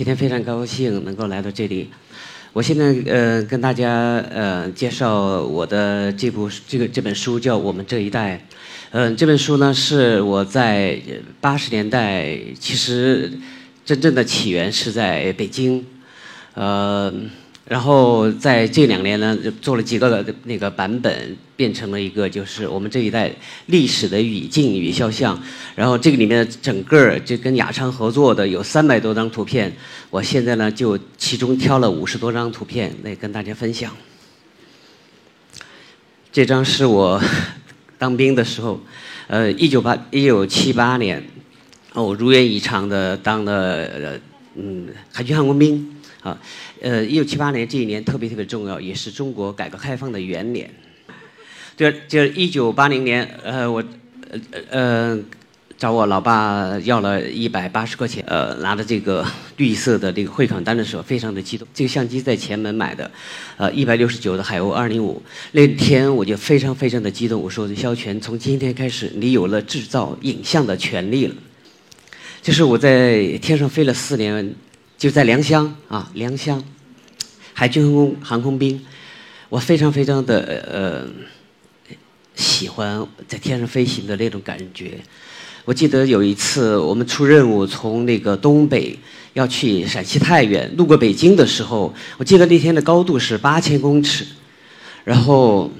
今天非常高兴能够来到这里。我现在呃跟大家呃介绍我的这部这个这本书叫《我们这一代》。嗯，这本书呢是我在八十年代，其实真正的起源是在北京，呃。然后在这两年呢，做了几个那个版本，变成了一个就是我们这一代历史的语境与肖像。然后这个里面整个就跟雅昌合作的有三百多张图片，我现在呢就其中挑了五十多张图片来跟大家分享。这张是我当兵的时候，呃，一九八一九七八年，我如愿以偿的当了嗯海军航空兵。啊，呃，一九七八年这一年特别特别重要，也是中国改革开放的元年。对，就是一九八零年，呃，我呃呃找我老爸要了一百八十块钱，呃，拿着这个 绿色的这个汇款单的时候，非常的激动。这个相机在前门买的，呃，一百六十九的海鸥二零五。那天我就非常非常的激动，我说肖全，从今天开始，你有了制造影像的权利了。就是我在天上飞了四年。就在良乡啊，良乡，海军航空航空兵，我非常非常的呃喜欢在天上飞行的那种感觉。我记得有一次我们出任务，从那个东北要去陕西太原，路过北京的时候，我记得那天的高度是八千公尺，然后。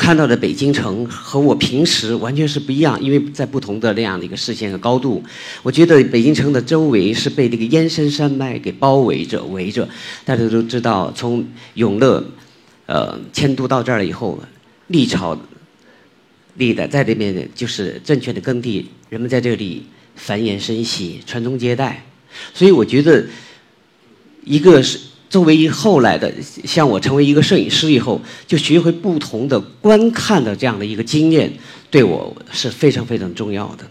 看到的北京城和我平时完全是不一样，因为在不同的那样的一个视线和高度，我觉得北京城的周围是被这个燕山山脉给包围着、围着。大家都知道，从永乐，呃，迁都到这儿了以后，历朝历代在这边就是政权的耕地，人们在这里繁衍生息、传宗接代，所以我觉得，一个是。作为一后来的，像我成为一个摄影师以后，就学会不同的观看的这样的一个经验，对我是非常非常重要的。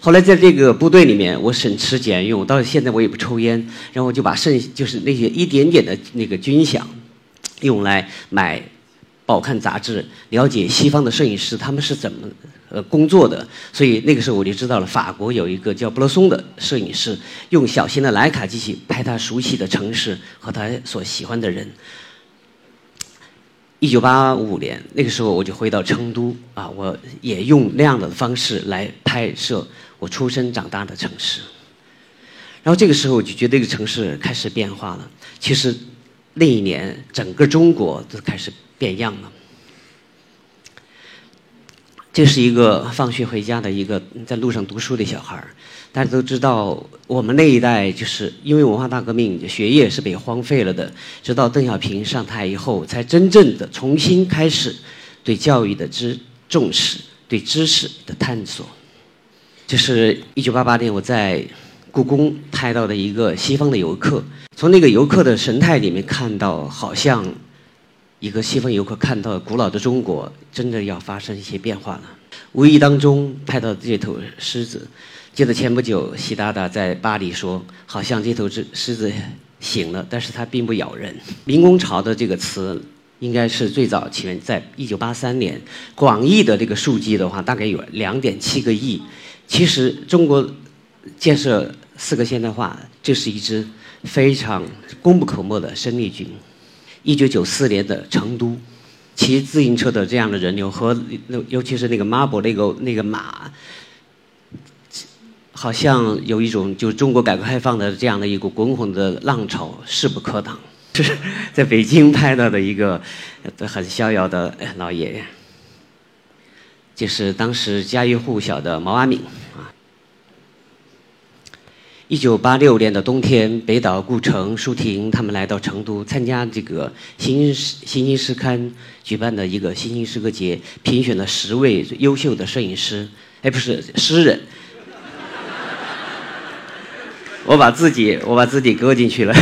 后来在这个部队里面，我省吃俭用，到现在我也不抽烟，然后就把剩就是那些一点点的那个军饷，用来买报刊杂志，了解西方的摄影师他们是怎么。呃，工作的，所以那个时候我就知道了，法国有一个叫布洛松的摄影师，用小型的徕卡机器拍他熟悉的城市和他所喜欢的人。一九八五年，那个时候我就回到成都啊，我也用那样的方式来拍摄我出生长大的城市。然后这个时候我就觉得这个城市开始变化了。其实那一年，整个中国都开始变样了。这是一个放学回家的一个在路上读书的小孩儿。大家都知道，我们那一代就是因为文化大革命，学业是被荒废了的。直到邓小平上台以后，才真正的重新开始对教育的知重视，对知识的探索。就是一九八八年，我在故宫拍到的一个西方的游客，从那个游客的神态里面看到，好像。一个西方游客看到古老的中国，真的要发生一些变化了。无意当中拍到这头狮子，记得前不久习大大在巴黎说，好像这头狮狮子醒了，但是它并不咬人。民工潮的这个词，应该是最早起源在一九八三年。广义的这个数据的话，大概有两点七个亿。其实中国建设四个现代化，这是一支非常功不可没的生力军。一九九四年的成都，骑自行车的这样的人流和那尤其是那个马博那个那个马，好像有一种就中国改革开放的这样的一股滚滚的浪潮势不可挡。这 是在北京拍到的一个很逍遥的老爷爷，就是当时家喻户晓的毛阿敏。一九八六年的冬天，北岛、顾城、舒婷他们来到成都参加这个《新星新星诗刊》举办的一个新星诗歌节，评选了十位优秀的摄影师，哎，不是诗人，我把自己我把自己搁进去了。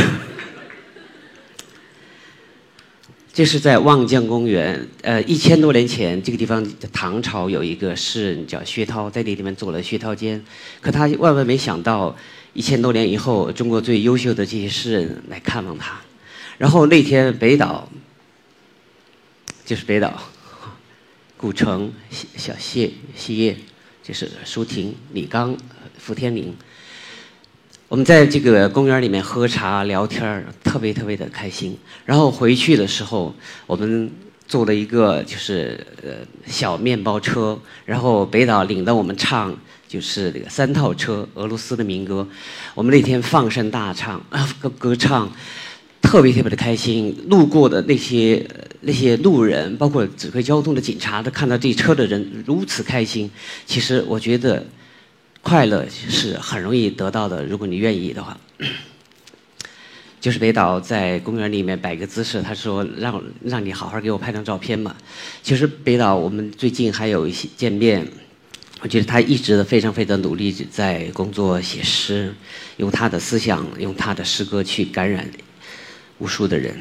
这是在望江公园，呃，一千多年前，这个地方唐朝有一个诗人叫薛涛，在那地方做了薛涛间，可他万万没想到。一千多年以后，中国最优秀的这些诗人来看望他。然后那天，北岛就是北岛，古城、小谢、谢烨，就是舒婷、李刚、傅天林。我们在这个公园里面喝茶聊天，特别特别的开心。然后回去的时候，我们坐了一个就是呃小面包车，然后北岛领着我们唱就是这个三套车俄罗斯的民歌。我们那天放声大唱啊歌歌唱，特别特别的开心。路过的那些那些路人，包括指挥交通的警察，都看到这车的人如此开心。其实我觉得。快乐是很容易得到的，如果你愿意的话。就是北岛在公园里面摆个姿势，他说让让你好好给我拍张照片嘛。其实北岛我们最近还有一些见面，我觉得他一直非常非常努力在工作写诗，用他的思想，用他的诗歌去感染无数的人。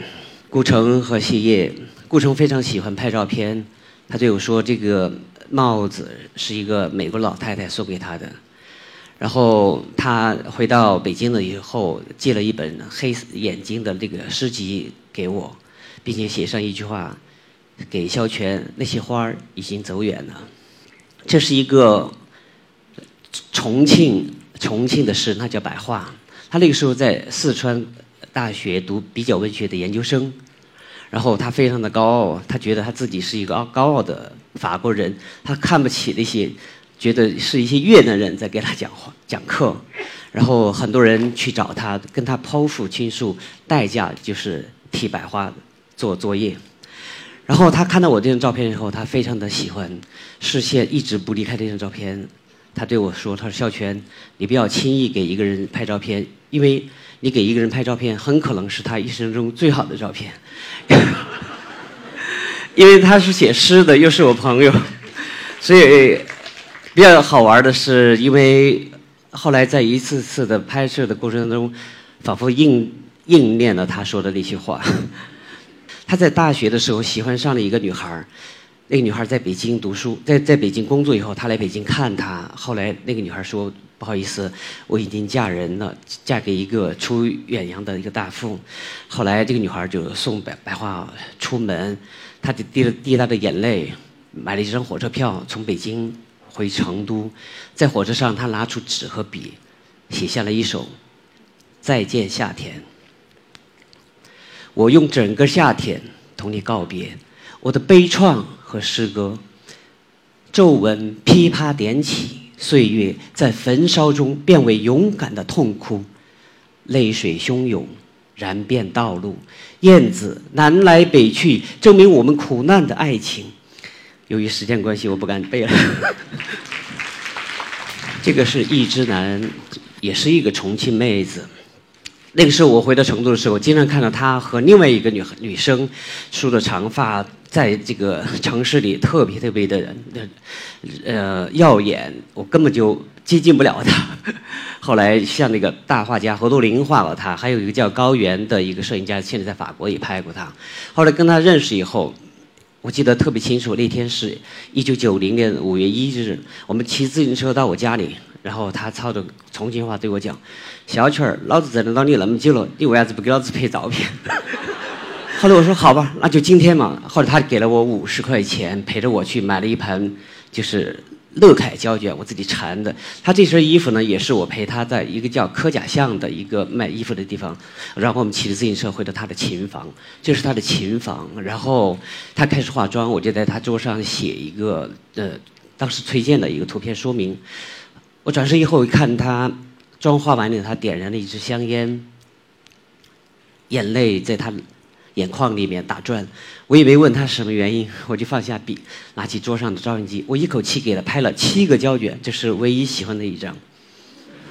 顾城和谢烨，顾城非常喜欢拍照片，他对我说这个帽子是一个美国老太太送给他的。然后他回到北京了以后，借了一本黑眼睛的那个诗集给我，并且写上一句话：“给萧全，那些花儿已经走远了。”这是一个重庆重庆的诗，那叫白话。他那个时候在四川大学读比较文学的研究生，然后他非常的高傲，他觉得他自己是一个高傲的法国人，他看不起那些。觉得是一些越南人在给他讲话讲课，然后很多人去找他，跟他剖腹倾诉，代价就是替百花做作业。然后他看到我这张照片以后，他非常的喜欢，视线一直不离开这张照片。他对我说：“他说肖全，你不要轻易给一个人拍照片，因为你给一个人拍照片，很可能是他一生中最好的照片。因为他是写诗的，又是我朋友，所以。”比较好玩的是，因为后来在一次次的拍摄的过程中，仿佛应应验了他说的那些话。他在大学的时候喜欢上了一个女孩那个女孩在北京读书，在在北京工作以后，他来北京看她。后来那个女孩说：“不好意思，我已经嫁人了，嫁给一个出远洋的一个大富。”后来这个女孩就送白白花出门，他就滴了滴答的眼泪，买了一张火车票从北京。回成都，在火车上，他拿出纸和笔，写下了一首《再见夏天》。我用整个夏天同你告别，我的悲怆和诗歌，皱纹噼啪点起，岁月在焚烧中变为勇敢的痛哭，泪水汹涌，燃遍道路，燕子南来北去，证明我们苦难的爱情。由于时间关系，我不敢背了。这个是一只男，也是一个重庆妹子。那个时候我回到成都的时候，我经常看到她和另外一个女女生梳着长发，在这个城市里特别特别的呃耀眼，我根本就接近不了她。后来像那个大画家何多林画了她，还有一个叫高原的一个摄影家，现在在法国也拍过她。后来跟她认识以后。我记得特别清楚，那天是一九九零年五月一日，我们骑自行车到我家里，然后他操着重庆话对我讲：“小曲儿，老子在这等你那么久了，你为啥子不给老子拍照片？” 后来我说：“好吧，那就今天嘛。”后来他给了我五十块钱，陪着我去买了一盆，就是。乐凯胶卷，我自己缠的。他这身衣服呢，也是我陪他在一个叫科甲巷的一个卖衣服的地方，然后我们骑着自行车回到他的琴房，这是他的琴房。然后他开始化妆，我就在他桌上写一个呃，当时崔健的一个图片说明。我转身以后一看，他妆化完了，他点燃了一支香烟，眼泪在他。眼眶里面打转，我也没问他什么原因，我就放下笔，拿起桌上的照相机，我一口气给他拍了七个胶卷，这是唯一喜欢的一张。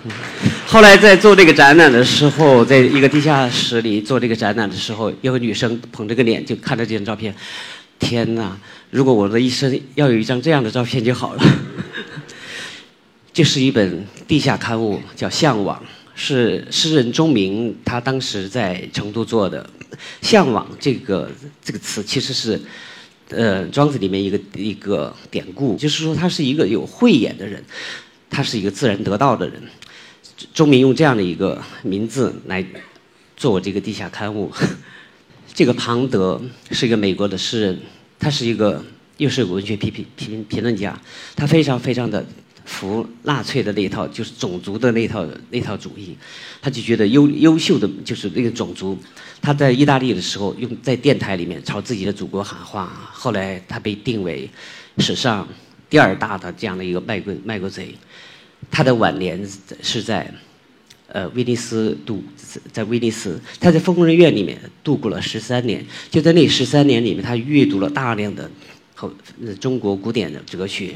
后来在做这个展览的时候，在一个地下室里做这个展览的时候，有个女生捧着个脸就看着这张照片，天哪！如果我的一生要有一张这样的照片就好了。这是一本地下刊物，叫《向往》，是诗人钟鸣他当时在成都做的。向往这个这个词其实是，呃，庄子里面一个一个典故，就是说他是一个有慧眼的人，他是一个自然得道的人。钟明用这样的一个名字来做这个地下刊物。这个庞德是一个美国的诗人，他是一个又是文学批评评评论家，他非常非常的服纳粹的那一套，就是种族的那套那套主义，他就觉得优优秀的就是那个种族。他在意大利的时候，用在电台里面朝自己的祖国喊话。后来他被定为史上第二大的这样的一个卖国卖国贼。他的晚年是在呃威尼斯度，在威尼斯，他在疯人院里面度过了十三年。就在那十三年里面，他阅读了大量的后中国古典的哲学、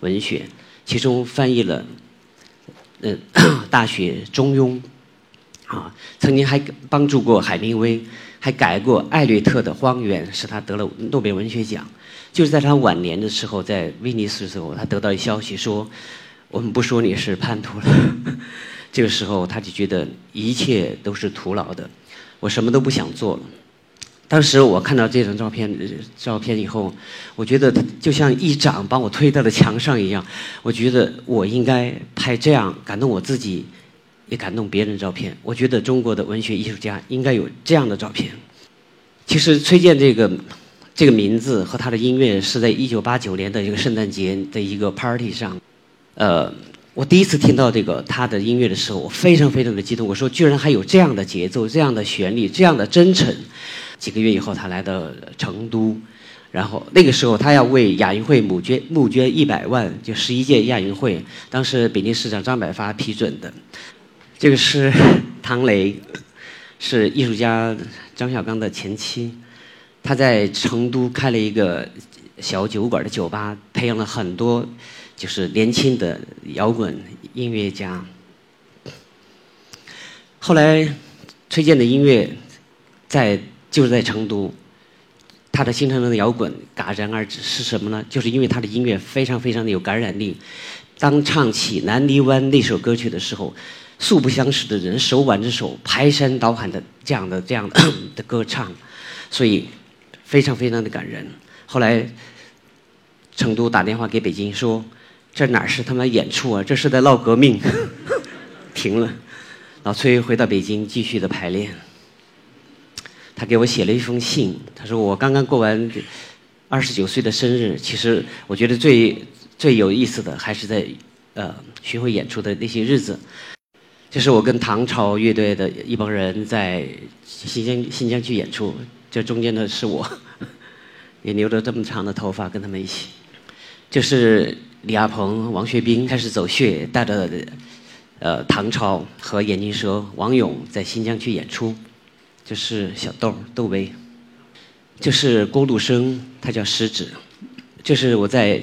文学。其中翻译了，呃，《大学》《中庸》，啊，曾经还帮助过海明威，还改过艾略特的《荒原》，使他得了诺贝尔文学奖。就是在他晚年的时候，在威尼斯的时候，他得到一消息说，我们不说你是叛徒了。这个时候，他就觉得一切都是徒劳的，我什么都不想做了。当时我看到这张照片，照片以后，我觉得就像一掌把我推到了墙上一样。我觉得我应该拍这样感动我自己，也感动别人的照片。我觉得中国的文学艺术家应该有这样的照片。其实崔健这个这个名字和他的音乐是在一九八九年的一个圣诞节的一个 party 上，呃，我第一次听到这个他的音乐的时候，我非常非常的激动。我说，居然还有这样的节奏，这样的旋律，这样的真诚。几个月以后，他来到成都，然后那个时候他要为亚运会募捐募捐一百万，就十一届亚运会，当时北京市长张百发批准的。这个是唐雷，是艺术家张小刚的前妻，他在成都开了一个小酒馆的酒吧，培养了很多就是年轻的摇滚音乐家。后来崔健的音乐在。就是在成都，他的新成人的摇滚戛然而止是什么呢？就是因为他的音乐非常非常的有感染力。当唱起《南泥湾》那首歌曲的时候，素不相识的人手挽着手排山倒海的这样的这样的的歌唱，所以非常非常的感人。后来成都打电话给北京说：“这哪是他们演出啊？这是在闹革命。”停了，老崔回到北京继续的排练。他给我写了一封信，他说我刚刚过完二十九岁的生日，其实我觉得最最有意思的还是在呃巡回演出的那些日子，就是我跟唐朝乐队的一帮人在新疆新疆去演出，这中间的是我，也留着这么长的头发跟他们一起，就是李亚鹏、王学兵开始走穴，带着呃唐朝和眼镜蛇王勇在新疆去演出。就是小豆窦唯，就是郭路生，他叫石指。就是我在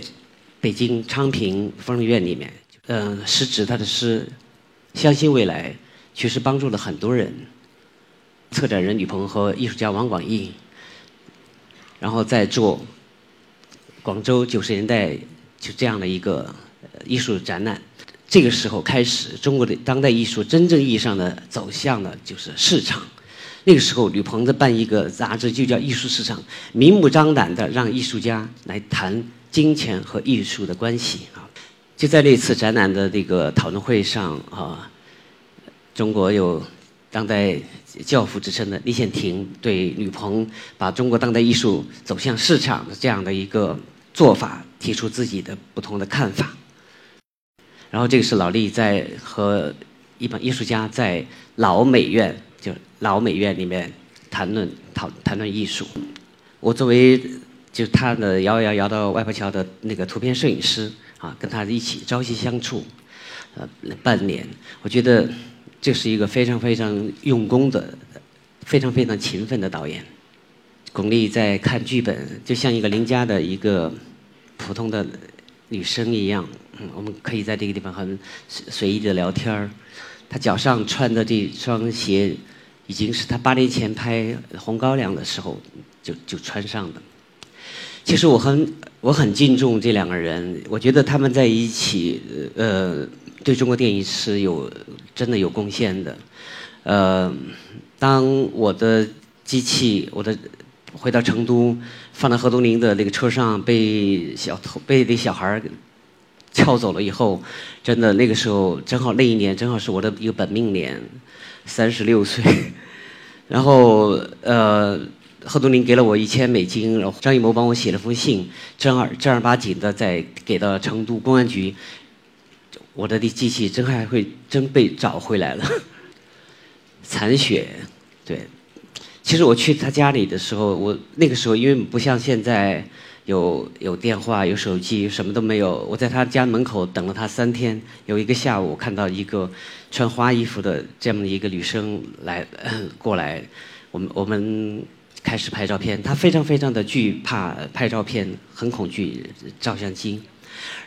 北京昌平疯人院里面，嗯，食指他的诗，相信未来，确实帮助了很多人。策展人吕鹏和艺术家王广义，然后在做广州九十年代就这样的一个艺术展览。这个时候开始，中国的当代艺术真正意义上的走向了就是市场。那个时候，吕鹏在办一个杂志，就叫《艺术市场》，明目张胆的让艺术家来谈金钱和艺术的关系啊！就在那次展览的这个讨论会上啊，中国有当代教父之称的李显廷对吕鹏把中国当代艺术走向市场的这样的一个做法提出自己的不同的看法。然后这个是老李在和一帮艺术家在老美院。就老美院里面谈论讨谈论艺术，我作为就他的摇摇摇到外婆桥的那个图片摄影师啊，跟他一起朝夕相处，呃半年，我觉得这是一个非常非常用功的、非常非常勤奋的导演。巩俐在看剧本，就像一个邻家的一个普通的女生一样，我们可以在这个地方很随意的聊天儿。他脚上穿的这双鞋，已经是他八年前拍《红高粱》的时候就就穿上的。其实我很我很敬重这两个人，我觉得他们在一起，呃，对中国电影是有真的有贡献的。呃，当我的机器我的回到成都，放到何东林的那个车上，被小偷被那小孩儿。撬走了以后，真的那个时候正好那一年正好是我的一个本命年，三十六岁。然后呃，贺东林给了我一千美金，然后张艺谋帮我写了封信，正儿正儿八经的在给到成都公安局，我的机器真还会真被找回来了。残雪，对。其实我去他家里的时候，我那个时候因为不像现在有有电话、有手机，什么都没有。我在他家门口等了他三天。有一个下午，看到一个穿花衣服的这样的一个女生来 过来，我们我们开始拍照片。他非常非常的惧怕拍照片，很恐惧照相机。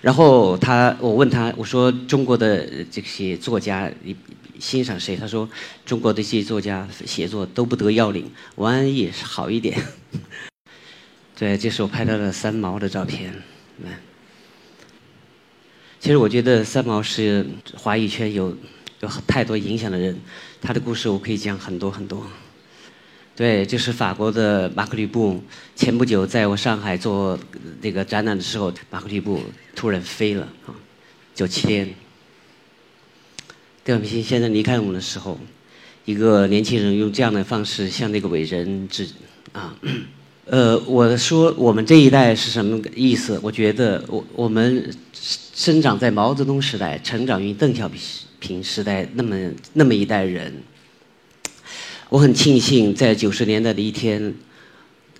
然后他，我问他，我说中国的这些作家。欣赏谁？他说：“中国的这些作家写作都不得要领，王安忆好一点。”对，这是我拍到的三毛的照片。其实我觉得三毛是华语圈有有太多影响的人，他的故事我可以讲很多很多。对，就是法国的马克吕布。前不久在我上海做那个展览的时候，马克吕布突然飞了啊，九七天。邓小平先生离开我们的时候，一个年轻人用这样的方式向那个伟人致啊，呃，我说我们这一代是什么意思？我觉得我我们生长在毛泽东时代，成长于邓小平时代，那么那么一代人，我很庆幸在九十年代的一天。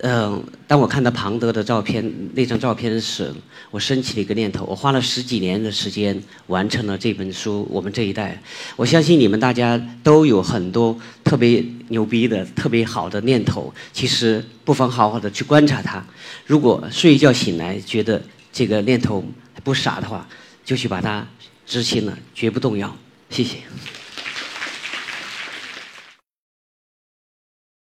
嗯，当我看到庞德的照片那张照片时，我升起了一个念头。我花了十几年的时间完成了这本书。我们这一代，我相信你们大家都有很多特别牛逼的、特别好的念头。其实不妨好好的去观察它。如果睡一觉醒来觉得这个念头不傻的话，就去把它执行了，绝不动摇。谢谢。